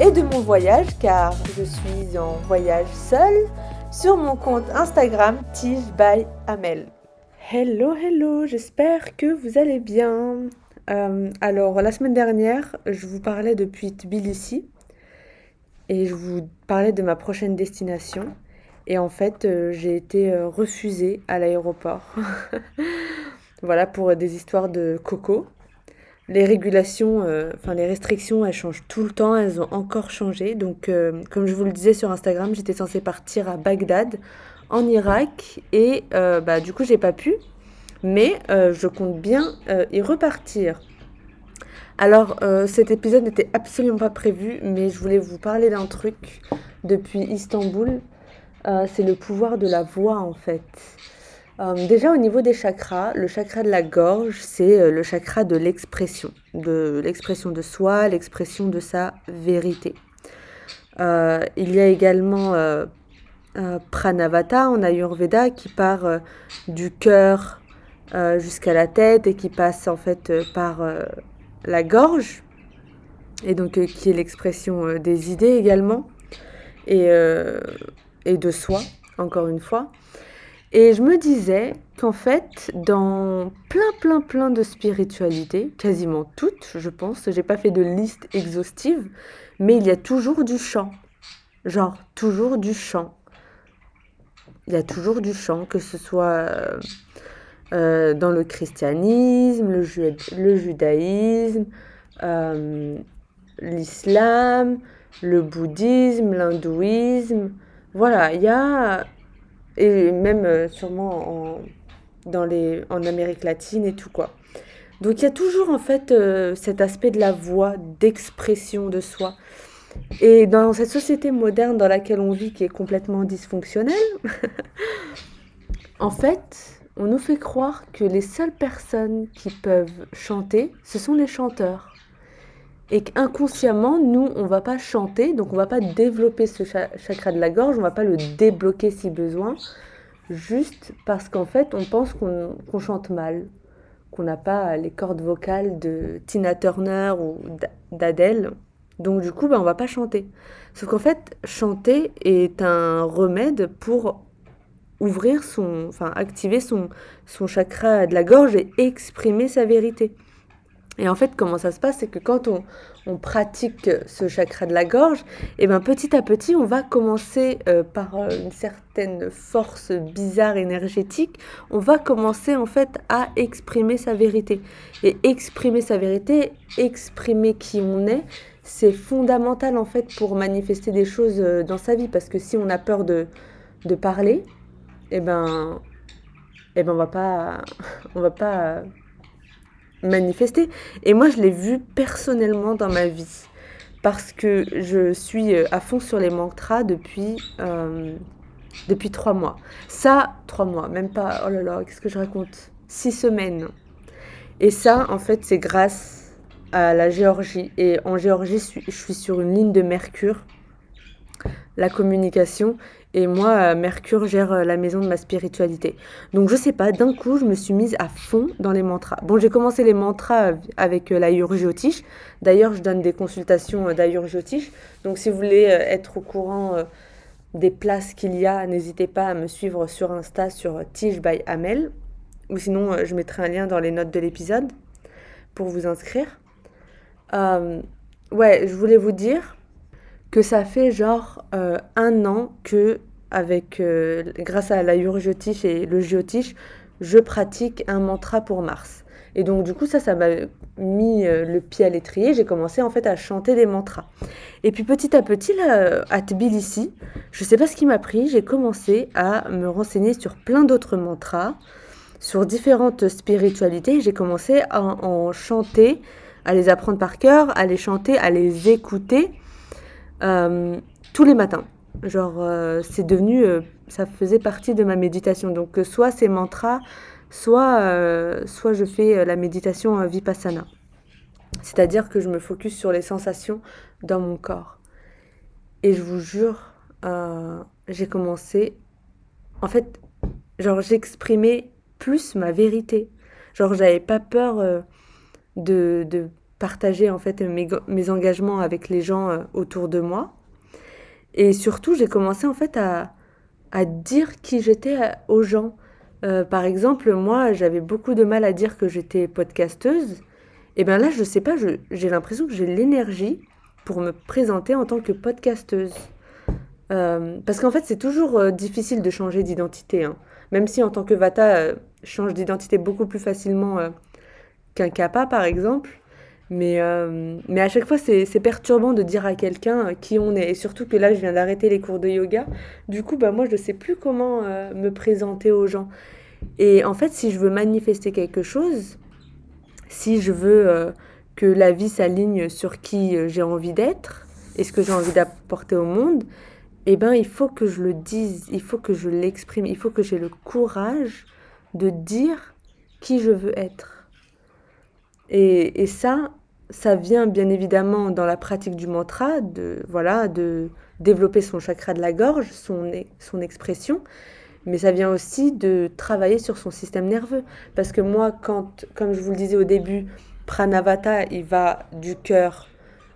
et de mon voyage car je suis en voyage seule sur mon compte Instagram Tige by Amel. Hello, hello, j'espère que vous allez bien. Euh, alors, la semaine dernière, je vous parlais depuis Tbilissi et je vous parlais de ma prochaine destination. Et en fait, euh, j'ai été euh, refusée à l'aéroport. voilà, pour des histoires de coco les régulations, euh, enfin les restrictions, elles changent tout le temps, elles ont encore changé. Donc, euh, comme je vous le disais sur Instagram, j'étais censée partir à Bagdad, en Irak, et euh, bah, du coup, j'ai pas pu, mais je compte bien y repartir. Alors, cet épisode n'était absolument pas prévu, mais je voulais vous parler d'un truc depuis Istanbul. c'est le pouvoir de la voix, en fait. Euh, déjà au niveau des chakras, le chakra de la gorge, c'est euh, le chakra de l'expression, de l'expression de soi, l'expression de sa vérité. Euh, il y a également Pranavata en Ayurveda qui part du cœur jusqu'à la tête et qui passe en fait par la gorge et donc qui est l'expression des idées également et de soi encore une fois. Et je me disais qu'en fait, dans plein, plein, plein de spiritualités, quasiment toutes, je pense, j'ai pas fait de liste exhaustive, mais il y a toujours du chant. Genre, toujours du chant. Il y a toujours du chant, que ce soit euh, dans le christianisme, le, le judaïsme, euh, l'islam, le bouddhisme, l'hindouisme. Voilà, il y a et même euh, sûrement en, dans les, en Amérique latine et tout quoi. Donc il y a toujours en fait euh, cet aspect de la voix, d'expression de soi. Et dans cette société moderne dans laquelle on vit qui est complètement dysfonctionnelle, en fait, on nous fait croire que les seules personnes qui peuvent chanter, ce sont les chanteurs et qu'inconsciemment, nous, on va pas chanter, donc on va pas développer ce chakra de la gorge, on va pas le débloquer si besoin, juste parce qu'en fait, on pense qu'on chante mal, qu'on n'a pas les cordes vocales de Tina Turner ou d'Adèle. Donc du coup, ben, on va pas chanter. Sauf qu'en fait, chanter est un remède pour ouvrir son, enfin activer son, son chakra de la gorge et exprimer sa vérité. Et en fait, comment ça se passe, c'est que quand on, pratique ce chakra de la gorge, et eh ben petit à petit, on va commencer euh, par euh, une certaine force bizarre énergétique, on va commencer en fait à exprimer sa vérité. Et exprimer sa vérité, exprimer qui on est, c'est fondamental en fait pour manifester des choses euh, dans sa vie. Parce que si on a peur de, de parler, et eh ben, et eh ben on va pas, on va pas manifester. Et moi, je l'ai vu personnellement dans ma vie. Parce que je suis euh, à fond sur les mantras depuis, euh, depuis trois mois. Ça, trois mois, même pas, oh là là, qu'est-ce que je raconte? Six semaines. Et ça, en fait, c'est grâce à la Géorgie. Et en Géorgie, je suis sur une ligne de Mercure, la communication. Et moi, euh, Mercure gère euh, la maison de ma spiritualité. Donc je sais pas, d'un coup, je me suis mise à fond dans les mantras. Bon, j'ai commencé les mantras avec euh, l'Ayur Jyotish. D'ailleurs, je donne des consultations d'Ayur Jyotish. Donc si vous voulez être au courant des places qu'il y a, n'hésitez pas à me suivre sur Insta sur Tige by Amel. Ou sinon, je mettrai un lien dans les notes de l'épisode pour vous inscrire. ouais, je voulais vous dire que ça fait genre euh, un an que, avec, euh, grâce à la Jyotish et le Jyotish, je pratique un mantra pour Mars. Et donc du coup ça, ça m'a mis euh, le pied à l'étrier. J'ai commencé en fait à chanter des mantras. Et puis petit à petit, là, à Tbilissi, je sais pas ce qui m'a pris, j'ai commencé à me renseigner sur plein d'autres mantras, sur différentes spiritualités. J'ai commencé à en chanter, à les apprendre par cœur, à les chanter, à les écouter. Euh, tous les matins. Genre, euh, c'est devenu, euh, ça faisait partie de ma méditation. Donc, soit c'est mantra, soit, soit je fais la méditation vipassana. C'est-à-dire que je me focus sur les sensations dans mon corps. Et je vous jure, j'ai commencé, en fait, genre j'exprimais plus ma vérité. Genre, j'avais pas peur de, de partager en fait mes, engagements avec les gens euh, autour de moi. Et surtout, j'ai commencé en fait à, dire qui j'étais euh, aux gens. Euh, par exemple, moi, j'avais beaucoup de mal à dire que j'étais podcasteuse. Et bien là, je sais pas, j'ai l'impression que j'ai l'énergie pour me présenter en tant que podcasteuse. parce qu'en fait, c'est toujours difficile de changer d'identité. Hein. Même si en tant que Vata, change d'identité beaucoup plus facilement qu'un Kappa, par exemple. Mais, euh, mais à chaque fois, c'est perturbant de dire à quelqu'un euh, qui on est. Et surtout que là, je viens d'arrêter les cours de yoga. Du coup, bah, moi, je ne sais plus comment euh, me présenter aux gens. Et en fait, si je veux manifester quelque chose, si je veux que la vie s'aligne sur qui j'ai envie d'être et ce que j'ai envie d'apporter au monde, eh ben, il faut que je le dise, il faut que je l'exprime, il faut que j'ai le courage de dire qui je veux être. Et, et ça, ça vient bien évidemment dans la pratique du mantra, de, voilà, de développer son chakra de la gorge, son, son expression, mais ça vient aussi de travailler sur son système nerveux. Parce que moi, quand, comme je vous le disais au début, Pranavata, il va du cœur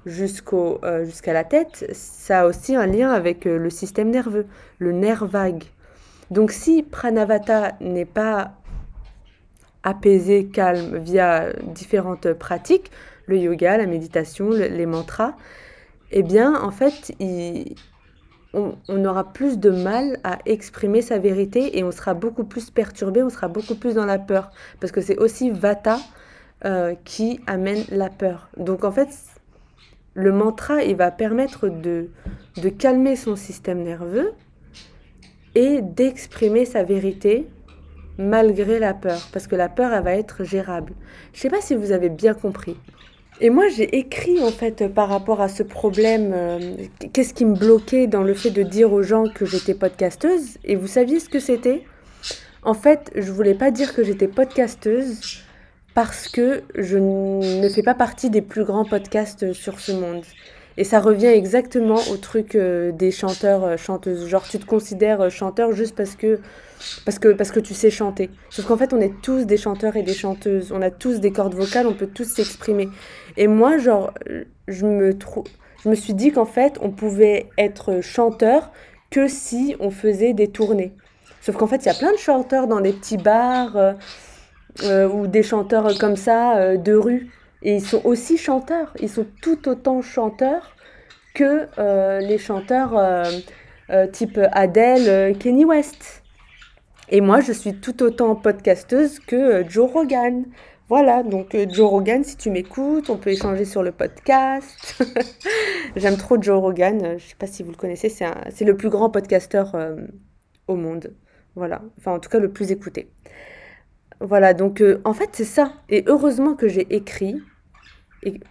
jusqu'au, euh, jusqu'à la tête, ça a aussi un lien avec euh, le système nerveux, le nerf vague. Donc si Pranavata n'est pas apaisé, calme via différentes pratiques, le yoga, la méditation, les mantras, eh bien, en fait, on, aura plus de mal à exprimer sa vérité et on sera beaucoup plus perturbé, on sera beaucoup plus dans la peur. Parce que c'est aussi Vata euh, qui amène la peur. Donc, en fait, le mantra, il va permettre de, de calmer son système nerveux et d'exprimer sa vérité malgré la peur, parce que la peur, elle va être gérable. Je ne sais pas si vous avez bien compris. Et moi, j'ai écrit en fait par rapport à ce problème, euh, qu'est-ce qui me bloquait dans le fait de dire aux gens que j'étais podcasteuse? Et vous saviez ce que c'était? En fait, je voulais pas dire que j'étais podcasteuse parce que je ne fais pas partie des plus grands podcasts sur ce monde. Et ça revient exactement au truc euh, des chanteurs, euh, chanteuses. Genre, tu te considères chanteur juste parce que parce que, parce que tu sais chanter. Sauf qu'en fait, on est tous des chanteurs et des chanteuses. On a tous des cordes vocales, on peut tous s'exprimer. Et moi, genre, je me, je me suis dit qu'en fait, on pouvait être chanteur que si on faisait des tournées. Sauf qu'en fait, il y a plein de chanteurs dans des petits bars euh, euh, ou des chanteurs comme ça euh, de rue. Et ils sont aussi chanteurs. Ils sont tout autant chanteurs que les chanteurs type Adele, Kenny West. Et moi, je suis tout autant podcasteuse que euh, Joe Rogan. Voilà, donc euh, Joe Rogan, si tu m'écoutes, on peut échanger sur le podcast. J'aime trop Joe Rogan, je ne sais pas si vous le connaissez, c'est le plus grand podcasteur euh, au monde. Voilà, enfin en tout cas le plus écouté. Voilà, donc en fait c'est ça. Et heureusement que j'ai écrit,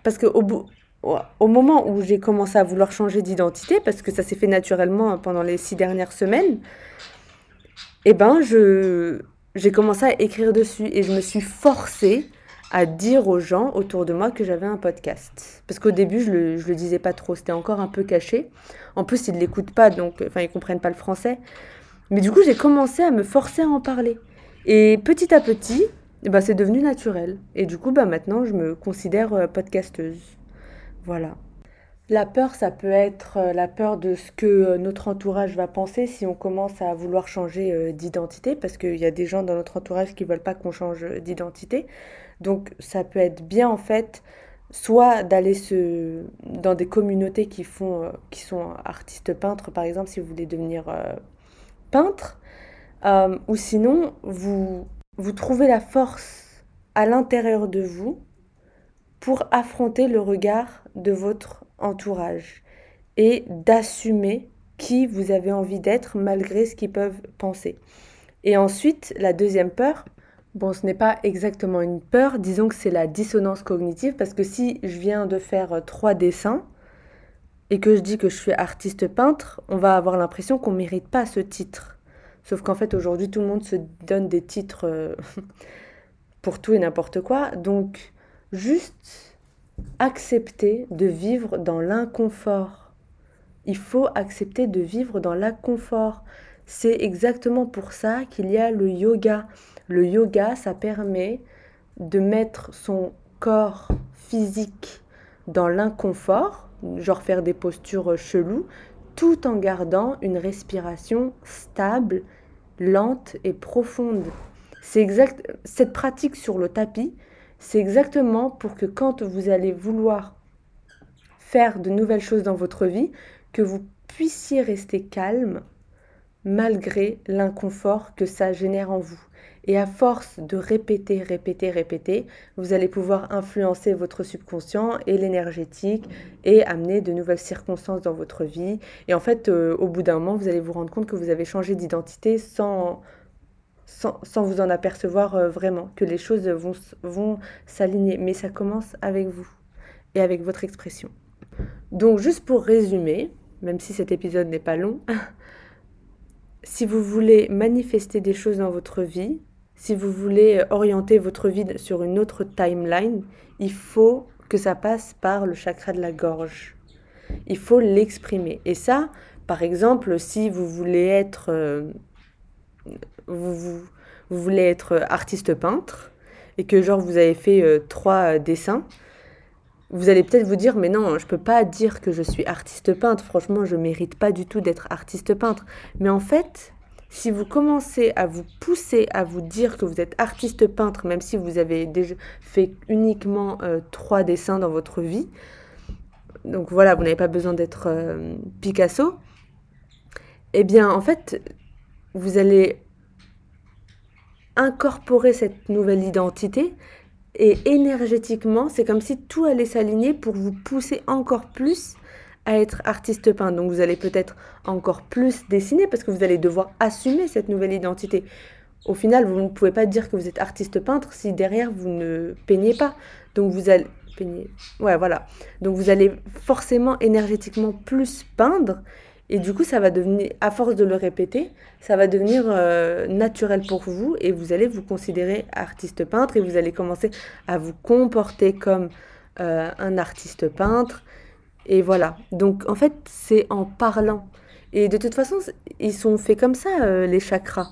parce qu'au au moment où j'ai commencé à vouloir changer d'identité, parce que ça s'est fait naturellement pendant les six dernières semaines, eh ben, je, j'ai commencé à écrire dessus et je me suis forcée à dire aux gens autour de moi que j'avais un podcast. Parce qu'au début, je le, le disais pas trop, c'était encore un peu caché. En plus, ils ne l'écoutent pas, donc enfin, ils comprennent pas le français. Mais du coup, j'ai commencé à me forcer à en parler. Et petit à petit, ben, c'est devenu naturel. Et du coup, bah, maintenant, je me considère euh, podcasteuse. Voilà. La peur, ça peut être euh, la peur de ce que euh, notre entourage va penser si on commence à vouloir changer d'identité, parce qu'il y a des gens dans notre entourage qui veulent pas qu'on change d'identité. Donc ça peut être bien en fait, soit d'aller se dans des communautés qui font, qui sont artistes peintres, par exemple, si vous voulez devenir peintre, ou sinon vous vous trouvez la force à l'intérieur de vous pour affronter le regard de votre entourage et d'assumer qui vous avez envie d'être malgré ce qu'ils peuvent penser. Et ensuite, la deuxième peur, bon, ce n'est pas exactement une peur, disons que c'est la dissonance cognitive, parce que si je viens de faire trois dessins, et que je dis que je suis artiste peintre, on va avoir l'impression qu'on ne mérite pas ce titre. Sauf qu'en fait, aujourd'hui, tout le monde se donne des titres euh, pour tout et n'importe quoi. Donc, juste accepter de vivre dans l'inconfort. Il faut accepter de vivre dans l'inconfort. C'est exactement pour ça qu'il y a le yoga. Le yoga, ça permet de mettre son corps physique dans l'inconfort, genre faire des postures cheloues, tout en gardant une respiration stable, lente et profonde. C'est exact cette pratique sur le tapis, c'est exactement pour que quand vous allez vouloir faire de nouvelles choses dans votre vie, que vous puissiez rester calme malgré l'inconfort que ça génère en vous. Et à force de répéter, répéter, répéter, vous allez pouvoir influencer votre subconscient et l'énergétique et amener de nouvelles circonstances dans votre vie. Et en fait, euh, au bout d'un moment, vous allez vous rendre compte que vous avez changé d'identité sans, sans, vous en apercevoir euh, vraiment, que les choses vont, vont s'aligner. Mais ça commence avec vous et avec votre expression. Donc juste pour résumer, même si cet épisode n'est pas long, si vous voulez manifester des choses dans votre vie, si vous voulez orienter votre vie sur une autre timeline, il faut que ça passe par le chakra de la gorge. Il faut l'exprimer. Et ça, par exemple, si vous voulez être, euh, vous, voulez être artiste peintre et que genre vous avez fait euh, trois dessins, vous allez peut-être vous dire mais non, je peux pas dire que je suis artiste peintre. Franchement, je mérite pas du tout d'être artiste peintre. Mais en fait, si vous commencez à vous pousser à vous dire que vous êtes artiste peintre, même si vous avez déjà fait uniquement euh, trois dessins dans votre vie, donc voilà, vous n'avez pas besoin d'être euh, Picasso, eh bien en fait, vous allez incorporer cette nouvelle identité et énergétiquement, c'est comme si tout allait s'aligner pour vous pousser encore plus à être artiste peintre. Donc vous allez peut-être encore plus dessiner parce que vous allez devoir assumer cette nouvelle identité. Au final, vous ne pouvez pas dire que vous êtes artiste peintre si derrière vous ne peignez pas. Donc vous allez peigner. Ouais, voilà. Donc vous allez forcément énergétiquement plus peindre et du coup, ça va devenir, à force de le répéter, ça va devenir euh, naturel pour vous et vous allez vous considérer artiste peintre et vous allez commencer à vous comporter comme euh, un artiste peintre et voilà. Donc en fait, c'est en parlant. Et de toute façon, ils sont faits comme ça, euh, les chakras.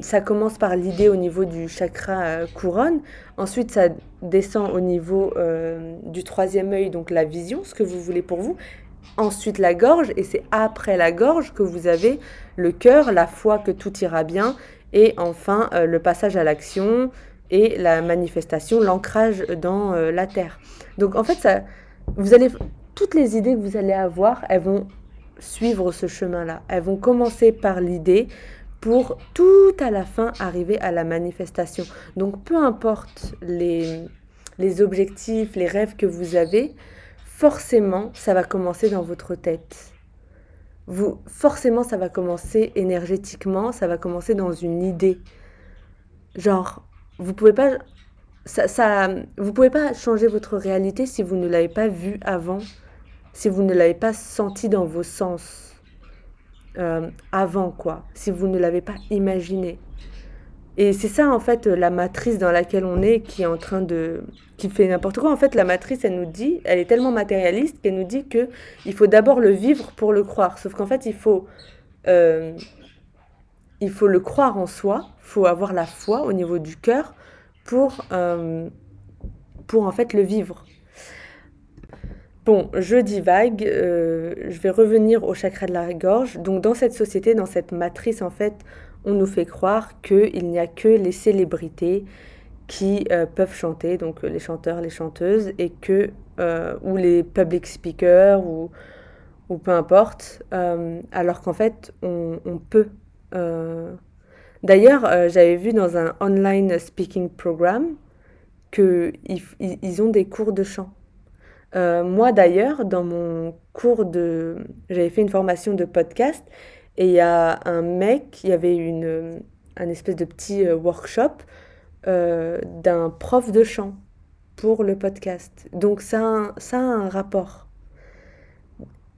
Ça commence par l'idée au niveau du chakra couronne. Ensuite, ça descend au niveau du troisième œil, donc la vision, ce que vous voulez pour vous. Ensuite, la gorge. Et c'est après la gorge que vous avez le cœur, la foi que tout ira bien. Et enfin, le passage à l'action et la manifestation, l'ancrage dans la terre. Donc en fait, ça, vous allez, toutes les idées que vous allez avoir, elles vont suivre ce chemin-là. Elles vont commencer par l'idée pour tout à la fin arriver à la manifestation. Donc peu importe les, les objectifs, les rêves que vous avez, forcément, ça va commencer dans votre tête. Vous, forcément, ça va commencer énergétiquement, ça va commencer dans une idée. Genre, vous pouvez pas ça, ça, vous pouvez pas changer votre réalité si vous ne l'avez pas vue avant, si vous ne l'avez pas senti dans vos sens euh, avant, quoi, si vous ne l'avez pas imaginé. Et c'est ça, en fait, la matrice dans laquelle on est qui est en train de. qui fait n'importe quoi. En fait, la matrice, elle nous dit, elle est tellement matérialiste qu'elle nous dit que il faut d'abord le vivre pour le croire. Sauf qu'en fait, il faut. Euh, le croire en soi, il faut avoir la foi au niveau du cœur pour, euh, en fait le vivre. Bon, je divague, euh, je vais revenir au chakra de la gorge. Donc dans cette société, dans cette matrice, en fait, on nous fait croire qu'il n'y a que les célébrités qui euh, peuvent chanter, donc les chanteurs, les chanteuses, et que, ou les public speakers, ou, ou peu importe, alors qu'en fait, on, peut D'ailleurs, euh, j'avais vu dans un online speaking program qu'ils ils ont des cours de chant. Euh, moi d'ailleurs, dans mon cours de... J'avais fait une formation de podcast et il y a un mec, il y avait une, un espèce de petit euh, workshop d'un prof de chant pour le podcast. Donc ça a un rapport.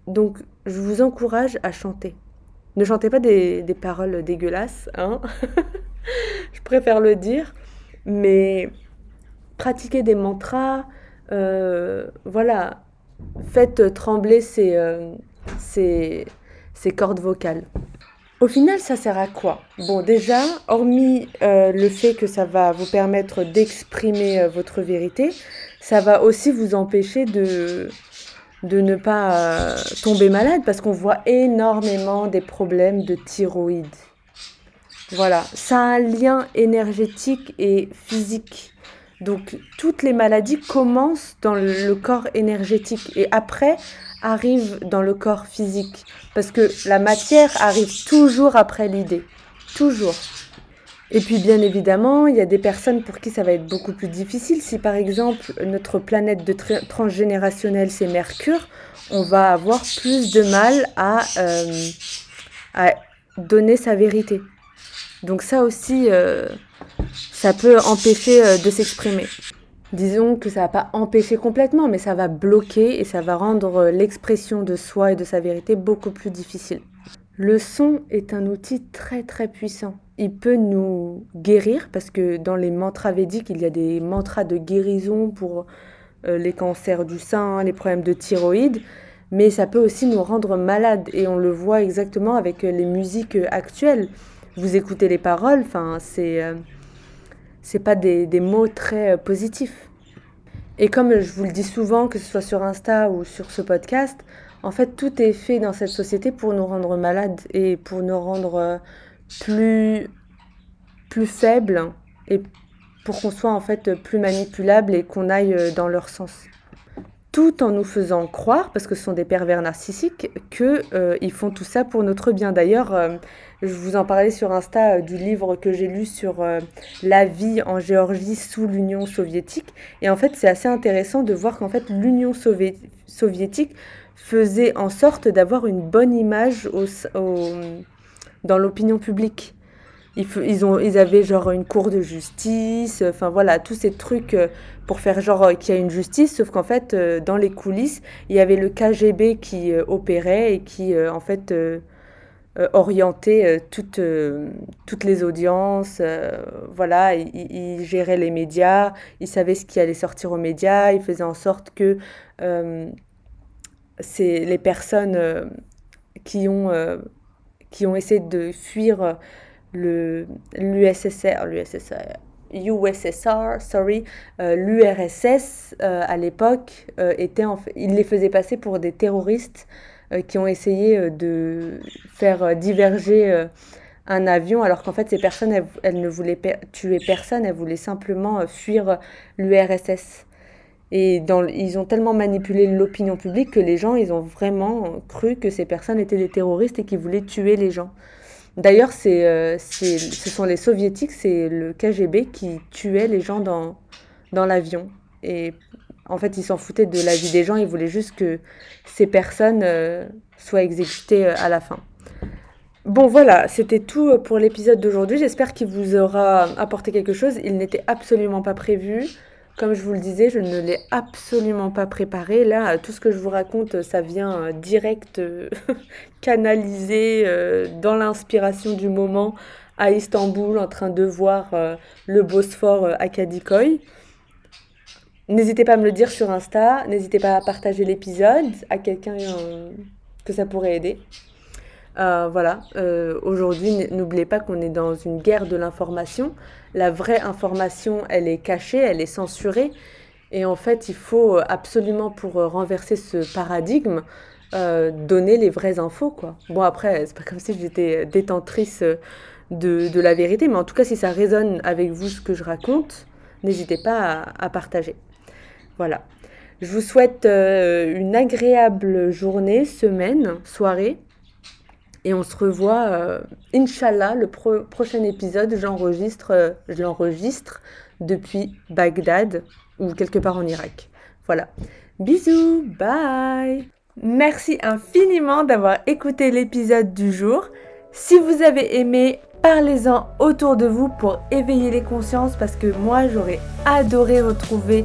Donc, je vous encourage à chanter. Ne chantez pas des, paroles dégueulasses, hein je préfère le dire, mais pratiquez des mantras, euh, voilà, faites trembler ces, euh, ces, ces, cordes vocales. Au final, ça sert à quoi? Bon, déjà, hormis euh, le fait que ça va vous permettre d'exprimer votre vérité, ça va aussi vous empêcher de, de ne pas tomber malade parce qu'on voit énormément des problèmes de thyroïde. Voilà, ça a un lien énergétique et physique. Donc toutes les maladies commencent dans le corps énergétique et après arrivent dans le corps physique. Parce que la matière arrive toujours après l'idée. Toujours. Et puis bien évidemment, il y a des personnes pour qui ça va être beaucoup plus difficile. Si par exemple notre planète de transgénérationnel c'est Mercure, on va avoir plus de mal à, euh, donner sa vérité. Donc ça aussi, euh, ça peut empêcher euh, de s'exprimer. Disons que ça va pas empêcher complètement, mais ça va bloquer et ça va rendre l'expression de soi et de sa vérité beaucoup plus difficile. Le son est un outil très très puissant. Il peut nous guérir parce que dans les mantras védiques, il y a des mantras de guérison pour euh, les cancers du sein, les problèmes de thyroïde, mais ça peut aussi nous rendre malades et on le voit exactement avec les musiques actuelles vous écoutez les paroles, enfin, c'est euh, c'est pas des, des, mots très euh, positifs. Et comme je vous le dis souvent, que ce soit sur Insta ou sur ce podcast, en fait, tout est fait dans cette société pour nous rendre malades et pour nous rendre euh, plus, plus faibles et pour qu'on soit en fait plus manipulable et qu'on aille dans leur sens tout en nous faisant croire, parce que ce sont des pervers narcissiques, qu'ils euh, font tout ça pour notre bien. D'ailleurs, euh, je vous en parlais sur Insta euh, du livre que j'ai lu sur la vie en Géorgie sous l'Union soviétique. Et en fait, c'est assez intéressant de voir qu'en fait, l'Union soviétique faisait en sorte d'avoir une bonne image dans l'opinion publique. Ils, ont, ils avaient genre une cour de justice, enfin voilà, tous ces trucs euh, pour faire genre euh, qu'il y a une justice, sauf qu'en fait, euh, dans les coulisses, il y avait le KGB qui opérait et qui, en fait, orientait toutes, toutes les audiences. voilà, il, gérait les médias, il savait ce qui allait sortir aux médias, il faisait en sorte que les personnes qui, ont, qui ont essayé de fuir l'USSR, l'USSR, USSR, sorry, euh, l'URSS euh, à l'époque euh, il les faisait passer pour des terroristes qui ont essayé de faire diverger un avion, alors qu'en fait ces personnes elles, ne voulaient tuer personne, elles voulaient simplement fuir l'URSS. Et ils ont tellement manipulé l'opinion publique que les gens, ils ont vraiment cru que ces personnes étaient des terroristes et qu'ils voulaient tuer les gens. D'ailleurs, euh, ce sont les soviétiques, c'est le KGB qui tuait les gens dans, dans l'avion. Et en fait, ils s'en foutaient de la vie des gens, ils voulaient juste que ces personnes euh, soient exécutées euh, à la fin. Bon voilà, c'était tout pour l'épisode d'aujourd'hui. J'espère qu'il vous aura apporté quelque chose. Il n'était absolument pas prévu. Comme je vous le disais, je ne l'ai absolument pas préparé. Là, tout ce que je vous raconte, ça vient euh, direct euh, canalisé euh, dans l'inspiration du moment à Istanbul en train de voir le Bosphore à Kadikoy. N'hésitez pas à me le dire sur Insta, n'hésitez pas à partager l'épisode à quelqu'un que ça pourrait aider. Euh, voilà, euh, aujourd'hui, n'oubliez pas qu'on est dans une guerre de l'information. La vraie information, elle est cachée, elle est censurée. Et en fait, il faut absolument, pour renverser ce paradigme, euh, donner les vraies infos. Quoi. Bon, après, c'est pas comme si j'étais détentrice de, la vérité, mais en tout cas, si ça résonne avec vous ce que je raconte, n'hésitez pas à, partager. Voilà. Je vous souhaite une agréable journée, semaine, soirée. Et on se revoit, euh, Inch'Allah, le prochain épisode, j'enregistre, euh, je l'enregistre depuis Bagdad ou quelque part en Irak. Voilà. Bisous, bye Merci infiniment d'avoir écouté l'épisode du jour. Si vous avez aimé, parlez-en autour de vous pour éveiller les consciences parce que moi j'aurais adoré retrouver